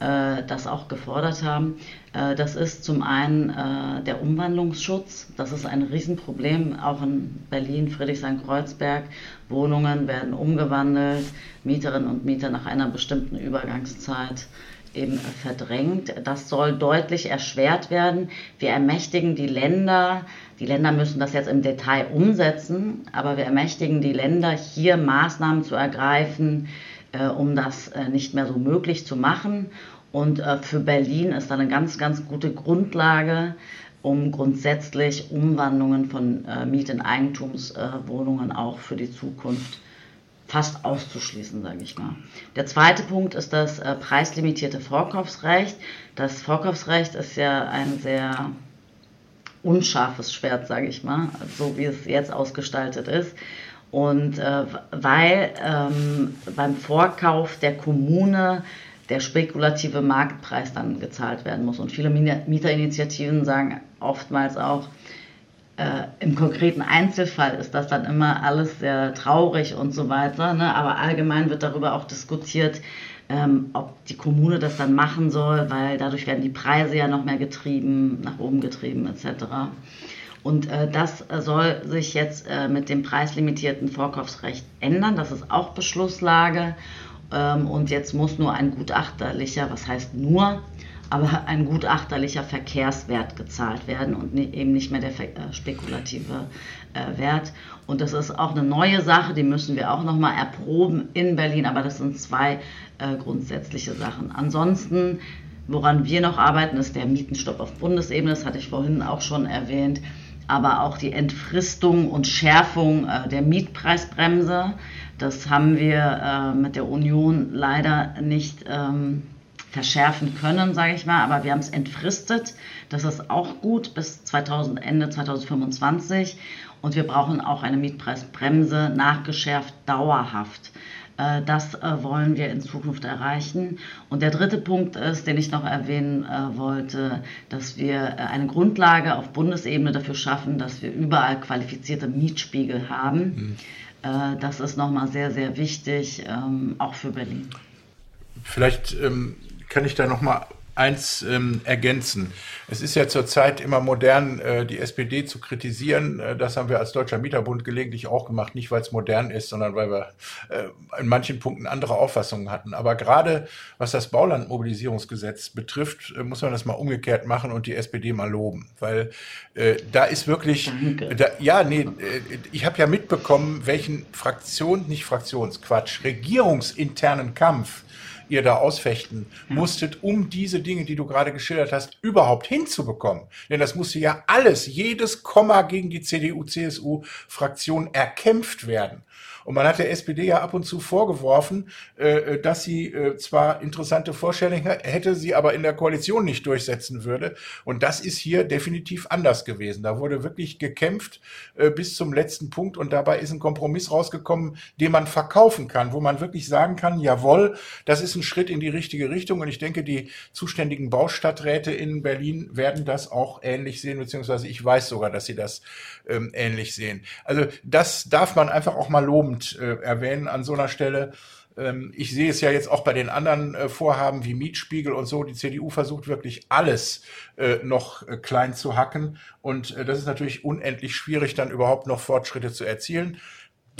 das auch gefordert haben. Äh, das ist zum einen äh, der Umwandlungsschutz. Das ist ein Riesenproblem, auch in Berlin, Friedrichshain-Kreuzberg. Wohnungen werden umgewandelt, Mieterinnen und Mieter nach einer bestimmten Übergangszeit eben verdrängt. Das soll deutlich erschwert werden. Wir ermächtigen die Länder, die Länder müssen das jetzt im Detail umsetzen, aber wir ermächtigen die Länder, hier Maßnahmen zu ergreifen, äh, um das äh, nicht mehr so möglich zu machen. Und äh, für Berlin ist da eine ganz, ganz gute Grundlage, um grundsätzlich Umwandlungen von äh, Miet- in Eigentumswohnungen auch für die Zukunft zu fast auszuschließen, sage ich mal. Der zweite Punkt ist das äh, preislimitierte Vorkaufsrecht. Das Vorkaufsrecht ist ja ein sehr unscharfes Schwert, sage ich mal, so wie es jetzt ausgestaltet ist. Und äh, weil ähm, beim Vorkauf der Kommune der spekulative Marktpreis dann gezahlt werden muss. Und viele Mieterinitiativen sagen oftmals auch, äh, Im konkreten Einzelfall ist das dann immer alles sehr traurig und so weiter. Ne? Aber allgemein wird darüber auch diskutiert, ähm, ob die Kommune das dann machen soll, weil dadurch werden die Preise ja noch mehr getrieben, nach oben getrieben etc. Und äh, das soll sich jetzt äh, mit dem preislimitierten Vorkaufsrecht ändern. Das ist auch Beschlusslage. Ähm, und jetzt muss nur ein gutachterlicher, was heißt nur, aber ein gutachterlicher Verkehrswert gezahlt werden und eben nicht mehr der äh, spekulative äh, Wert. Und das ist auch eine neue Sache, die müssen wir auch nochmal erproben in Berlin, aber das sind zwei äh, grundsätzliche Sachen. Ansonsten, woran wir noch arbeiten, ist der Mietenstopp auf Bundesebene, das hatte ich vorhin auch schon erwähnt, aber auch die Entfristung und Schärfung der Mietpreisbremse. Das haben wir mit der Union leider nicht. Ähm, verschärfen können, sage ich mal, aber wir haben es entfristet. Das ist auch gut bis 2000, Ende 2025 und wir brauchen auch eine Mietpreisbremse nachgeschärft dauerhaft. Äh, das äh, wollen wir in Zukunft erreichen. Und der dritte Punkt ist, den ich noch erwähnen äh, wollte, dass wir eine Grundlage auf Bundesebene dafür schaffen, dass wir überall qualifizierte Mietspiegel haben. Mhm. Das ist nochmal sehr, sehr wichtig, ähm, auch für Berlin. Vielleicht ähm, kann ich da noch mal eins ähm, ergänzen. Es ist ja zurzeit immer modern, äh, die SPD zu kritisieren. Äh, das haben wir als Deutscher Mieterbund gelegentlich auch gemacht, nicht weil es modern ist, sondern weil wir äh, in manchen Punkten andere Auffassungen hatten. Aber gerade was das Baulandmobilisierungsgesetz betrifft, äh, muss man das mal umgekehrt machen und die SPD mal loben, weil äh, da ist wirklich, da, ja, nee, äh, ich habe ja mitbekommen, welchen Fraktions, nicht Fraktionsquatsch, regierungsinternen Kampf ihr da ausfechten musstet, um diese Dinge, die du gerade geschildert hast, überhaupt hinzubekommen. Denn das musste ja alles, jedes Komma gegen die CDU-CSU-Fraktion erkämpft werden. Und man hat der SPD ja ab und zu vorgeworfen, äh, dass sie äh, zwar interessante Vorstellungen hätte, sie aber in der Koalition nicht durchsetzen würde. Und das ist hier definitiv anders gewesen. Da wurde wirklich gekämpft äh, bis zum letzten Punkt und dabei ist ein Kompromiss rausgekommen, den man verkaufen kann, wo man wirklich sagen kann, jawohl, das ist ein Schritt in die richtige Richtung. Und ich denke, die zuständigen Baustadträte in Berlin werden das auch ähnlich sehen, beziehungsweise ich weiß sogar, dass sie das ähm, ähnlich sehen. Also das darf man einfach auch mal loben lobend äh, erwähnen an so einer Stelle. Ähm, ich sehe es ja jetzt auch bei den anderen äh, Vorhaben wie Mietspiegel und so. Die CDU versucht wirklich alles äh, noch klein zu hacken. Und das ist natürlich unendlich schwierig, dann überhaupt noch Fortschritte zu erzielen.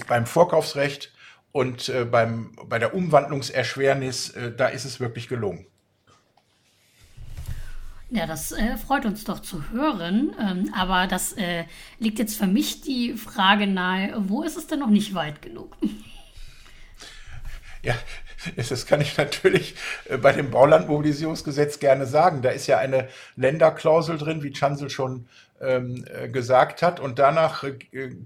Beim Vorkaufsrecht und beim, bei der Umwandlungserschwernis, da ist es wirklich gelungen. Ja, das äh, freut uns doch zu hören. Ähm, aber das äh, liegt jetzt für mich die Frage nahe, wo ist es denn noch nicht weit genug? Ja, das kann ich natürlich äh, bei dem Baulandmobilisierungsgesetz gerne sagen. Da ist ja eine Länderklausel drin, wie Chancel schon ähm, äh, gesagt hat. Und danach äh,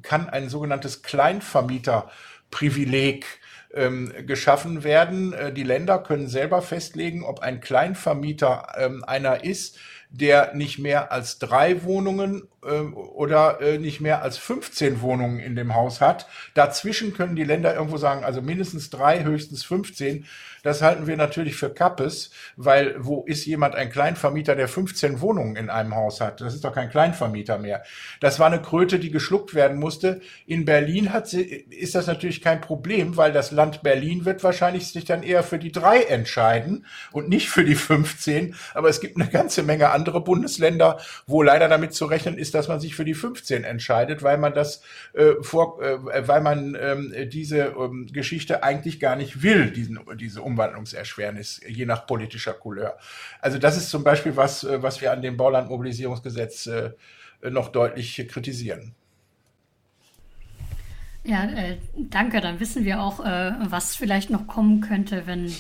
kann ein sogenanntes Kleinvermieterprivileg ähm, geschaffen werden. Äh, die Länder können selber festlegen, ob ein Kleinvermieter ähm, einer ist, der nicht mehr als drei Wohnungen äh, oder äh, nicht mehr als 15 Wohnungen in dem Haus hat. Dazwischen können die Länder irgendwo sagen, also mindestens drei, höchstens 15. Das halten wir natürlich für Kappes, weil wo ist jemand ein Kleinvermieter, der 15 Wohnungen in einem Haus hat? Das ist doch kein Kleinvermieter mehr. Das war eine Kröte, die geschluckt werden musste. In Berlin hat sie, ist das natürlich kein Problem, weil das Land Berlin wird wahrscheinlich sich dann eher für die drei entscheiden und nicht für die 15. Aber es gibt eine ganze Menge andere Bundesländer, wo leider damit zu rechnen ist, dass man sich für die 15 entscheidet, weil man das äh, vor, äh, weil man ähm, diese ähm, Geschichte eigentlich gar nicht will, diesen, diese Umwandlungserschwernis, je nach politischer Couleur. Also das ist zum Beispiel was, äh, was wir an dem Baulandmobilisierungsgesetz äh, noch deutlich kritisieren. Ja, äh, danke. Dann wissen wir auch, was vielleicht noch kommen könnte, wenn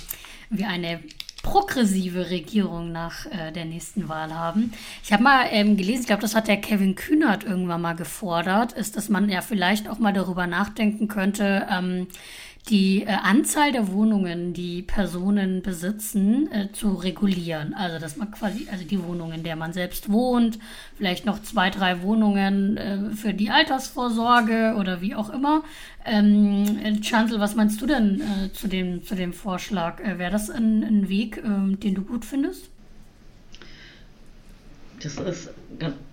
wir eine progressive Regierung nach der nächsten Wahl haben. Ich habe mal ähm, gelesen, ich glaube, das hat der Kevin Kühnert irgendwann mal gefordert, ist, dass man ja vielleicht auch mal darüber nachdenken könnte, ähm, die äh, Anzahl der Wohnungen, die Personen besitzen, äh, zu regulieren. Also dass man quasi, also die Wohnung, in der man selbst wohnt, vielleicht noch zwei, drei Wohnungen äh, für die Altersvorsorge oder wie auch immer. Ähm, Chancel, was meinst du denn äh, zu, dem, zu dem Vorschlag? Äh, Wäre das ein, ein Weg, den du gut findest? Das ist,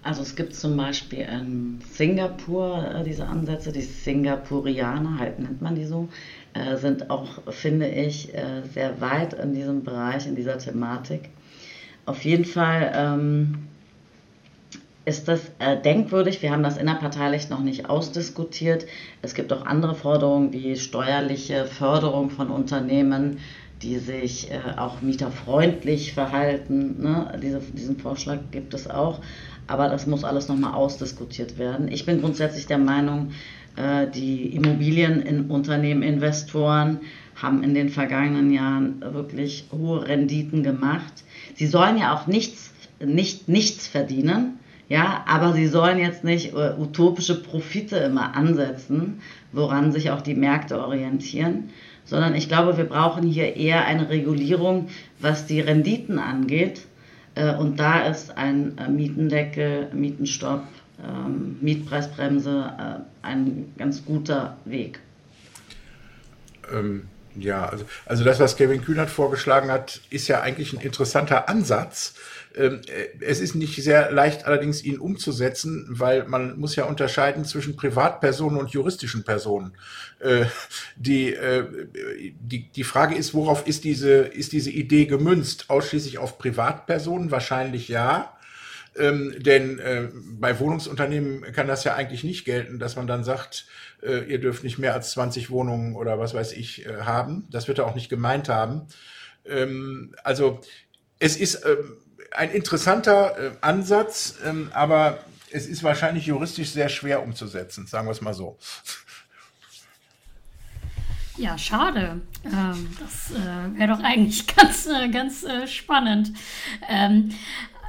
also es gibt zum Beispiel in Singapur äh, diese Ansätze, die Singapurianer, halt nennt man die so, äh, sind auch, finde ich, äh, sehr weit in diesem Bereich, in dieser Thematik. Auf jeden Fall ähm, ist das äh, denkwürdig. Wir haben das innerparteilich noch nicht ausdiskutiert. Es gibt auch andere Forderungen wie steuerliche Förderung von Unternehmen, die sich äh, auch mieterfreundlich verhalten. Ne? Diese, diesen Vorschlag gibt es auch. Aber das muss alles nochmal ausdiskutiert werden. Ich bin grundsätzlich der Meinung, die Immobilienunternehmen, Investoren haben in den vergangenen Jahren wirklich hohe Renditen gemacht. Sie sollen ja auch nichts, nicht, nichts verdienen, ja, aber sie sollen jetzt nicht uh, utopische Profite immer ansetzen, woran sich auch die Märkte orientieren, sondern ich glaube, wir brauchen hier eher eine Regulierung, was die Renditen angeht. Uh, und da ist ein uh, Mietendeckel, Mietenstopp, ähm, Mietpreisbremse ein ganz guter Weg. Ähm, ja, also, also das, was Kevin Kühnert vorgeschlagen hat, ist ja eigentlich ein interessanter Ansatz. Ähm, äh, es ist nicht sehr leicht allerdings, ihn umzusetzen, weil man muss ja unterscheiden zwischen Privatpersonen und juristischen Personen. Äh, die, äh, die, die Frage ist, worauf ist diese, ist diese Idee gemünzt? Ausschließlich auf Privatpersonen? Wahrscheinlich ja. Ähm, denn äh, bei Wohnungsunternehmen kann das ja eigentlich nicht gelten, dass man dann sagt, äh, ihr dürft nicht mehr als 20 Wohnungen oder was weiß ich äh, haben. Das wird er auch nicht gemeint haben. Ähm, also es ist ähm, ein interessanter äh, Ansatz, ähm, aber es ist wahrscheinlich juristisch sehr schwer umzusetzen, sagen wir es mal so. Ja, schade. Ähm, das äh, wäre doch eigentlich ganz, äh, ganz spannend.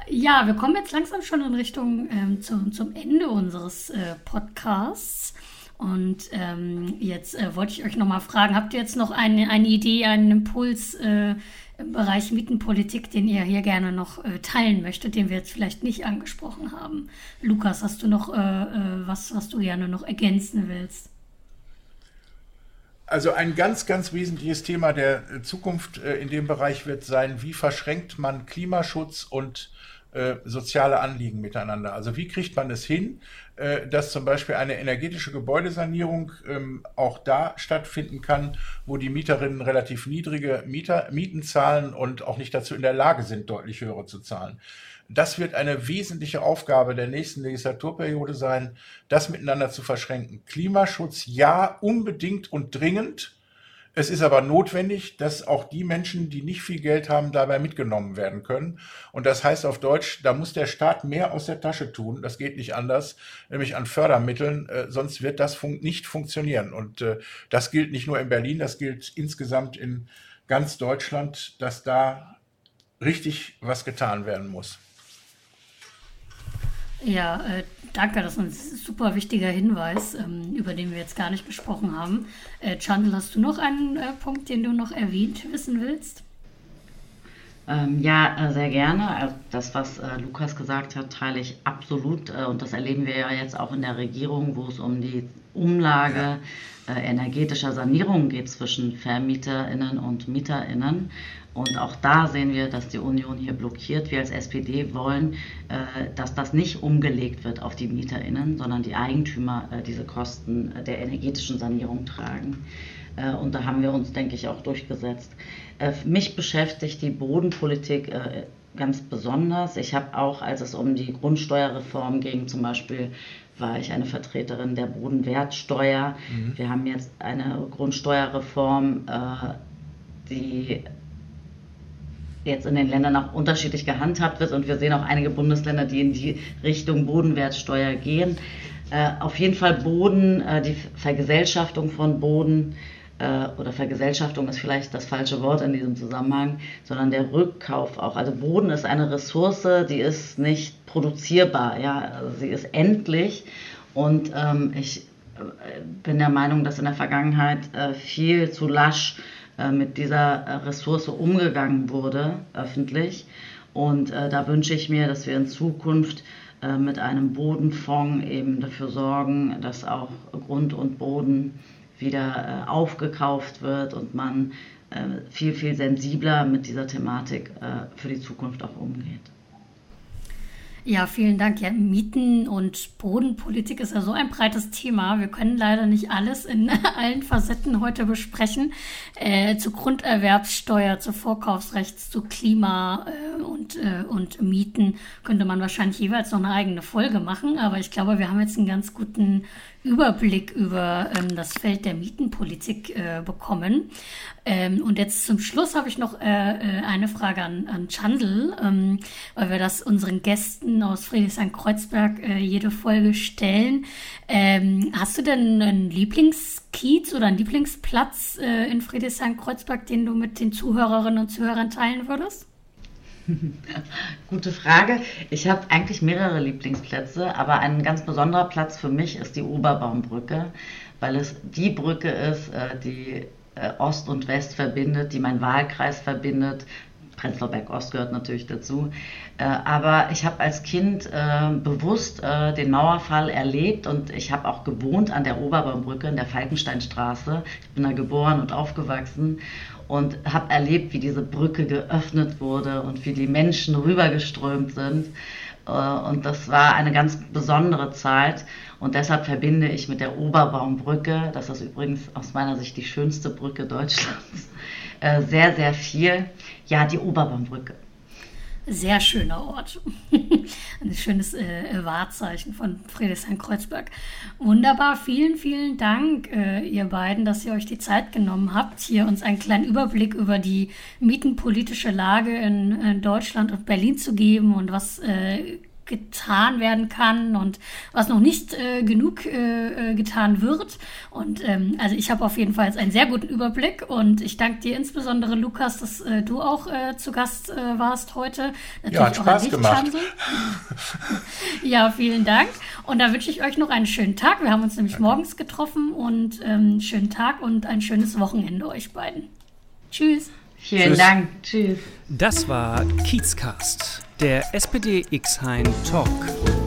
Ja, wir kommen jetzt langsam schon in Richtung ähm, zum, zum Ende unseres äh, Podcasts. Und ähm, jetzt äh, wollte ich euch nochmal fragen, habt ihr jetzt noch eine, eine Idee, einen Impuls äh, im Bereich Mietenpolitik, den ihr hier gerne noch äh, teilen möchtet, den wir jetzt vielleicht nicht angesprochen haben? Lukas, hast du noch äh, äh, was, was du gerne noch ergänzen willst? Also ein ganz, ganz wesentliches Thema der Zukunft äh, in dem Bereich wird sein, wie verschränkt man Klimaschutz und äh, soziale Anliegen miteinander. Also wie kriegt man es hin, äh, dass zum Beispiel eine energetische Gebäudesanierung ähm, auch da stattfinden kann, wo die Mieterinnen relativ niedrige Mieter, Mieten zahlen und auch nicht dazu in der Lage sind, deutlich höhere zu zahlen. Das wird eine wesentliche Aufgabe der nächsten Legislaturperiode sein, das miteinander zu verschränken. Klimaschutz ja, unbedingt und dringend es ist aber notwendig, dass auch die Menschen, die nicht viel Geld haben, dabei mitgenommen werden können. Und das heißt auf Deutsch, da muss der Staat mehr aus der Tasche tun. Das geht nicht anders, nämlich an Fördermitteln. Äh, sonst wird das fun nicht funktionieren. Und äh, das gilt nicht nur in Berlin, das gilt insgesamt in ganz Deutschland, dass da richtig was getan werden muss. Ja, äh, danke, das ist ein super wichtiger Hinweis, ähm, über den wir jetzt gar nicht gesprochen haben. Äh, Chandel, hast du noch einen äh, Punkt, den du noch erwähnt wissen willst? Ähm, ja, äh, sehr gerne. Also das, was äh, Lukas gesagt hat, teile ich absolut. Äh, und das erleben wir ja jetzt auch in der Regierung, wo es um die Umlage ja. energetischer Sanierung geht zwischen VermieterInnen und MieterInnen. Und auch da sehen wir, dass die Union hier blockiert. Wir als SPD wollen, äh, dass das nicht umgelegt wird auf die MieterInnen, sondern die Eigentümer äh, diese Kosten äh, der energetischen Sanierung tragen. Und da haben wir uns, denke ich, auch durchgesetzt. Mich beschäftigt die Bodenpolitik ganz besonders. Ich habe auch, als es um die Grundsteuerreform ging, zum Beispiel war ich eine Vertreterin der Bodenwertsteuer. Mhm. Wir haben jetzt eine Grundsteuerreform, die jetzt in den Ländern auch unterschiedlich gehandhabt wird und wir sehen auch einige Bundesländer, die in die Richtung Bodenwertsteuer gehen. Äh, auf jeden Fall Boden, äh, die Vergesellschaftung von Boden äh, oder Vergesellschaftung ist vielleicht das falsche Wort in diesem Zusammenhang, sondern der Rückkauf auch. Also Boden ist eine Ressource, die ist nicht produzierbar, ja, also sie ist endlich und ähm, ich äh, bin der Meinung, dass in der Vergangenheit äh, viel zu lasch mit dieser äh, Ressource umgegangen wurde, öffentlich. Und äh, da wünsche ich mir, dass wir in Zukunft mit einem Bodenfonds eben dafür sorgen, dass auch Grund und Boden wieder aufgekauft wird und man viel, viel sensibler mit dieser Thematik für die Zukunft auch umgeht. Ja, vielen Dank. Ja, Mieten und Bodenpolitik ist ja so ein breites Thema. Wir können leider nicht alles in allen Facetten heute besprechen. Äh, zu Grunderwerbssteuer, zu Vorkaufsrecht, zu Klima äh, und, äh, und Mieten könnte man wahrscheinlich jeweils noch eine eigene Folge machen. Aber ich glaube, wir haben jetzt einen ganz guten Überblick über ähm, das Feld der Mietenpolitik äh, bekommen. Ähm, und jetzt zum Schluss habe ich noch äh, äh, eine Frage an, an Chandel, ähm, weil wir das unseren Gästen aus Friedrichshain-Kreuzberg äh, jede Folge stellen. Ähm, hast du denn einen Lieblingskiez oder einen Lieblingsplatz äh, in Friedrichshain-Kreuzberg, den du mit den Zuhörerinnen und Zuhörern teilen würdest? Gute Frage. Ich habe eigentlich mehrere Lieblingsplätze, aber ein ganz besonderer Platz für mich ist die Oberbaumbrücke, weil es die Brücke ist, äh, die äh, Ost und West verbindet, die meinen Wahlkreis verbindet. Prenzlauer Berg Ost gehört natürlich dazu. Äh, aber ich habe als Kind bewusst den Mauerfall erlebt und ich habe auch gewohnt an der Oberbaumbrücke in der Falkensteinstraße. Ich bin da geboren und aufgewachsen und habe erlebt, wie diese Brücke geöffnet wurde und wie die Menschen rübergeströmt sind. Äh, und das war eine ganz besondere Zeit. Und deshalb verbinde ich mit der Oberbaumbrücke, das ist übrigens aus meiner Sicht die schönste Brücke Deutschlands, äh, sehr, sehr viel. Ja, die Oberbaumbrücke. Sehr schöner Ort. Ein schönes äh, Wahrzeichen von Friedrichshain-Kreuzberg. Wunderbar, vielen, vielen Dank, äh, ihr beiden, dass ihr euch die Zeit genommen habt, hier uns einen kleinen Überblick über die mietenpolitische Lage in, in Deutschland und Berlin zu geben und was äh, getan werden kann und was noch nicht äh, genug äh, äh, getan wird. Und ähm, also ich habe auf jeden Fall jetzt einen sehr guten Überblick und ich danke dir insbesondere, Lukas, dass äh, du auch äh, zu Gast äh, warst heute. Natürlich ja, hat Spaß gemacht. ja, vielen Dank. Und da wünsche ich euch noch einen schönen Tag. Wir haben uns nämlich danke. morgens getroffen und ähm, schönen Tag und ein schönes Wochenende euch beiden. Tschüss. Vielen Tschüss. Dank. Tschüss. Das war Kiezcast der SPD X-Hein Talk.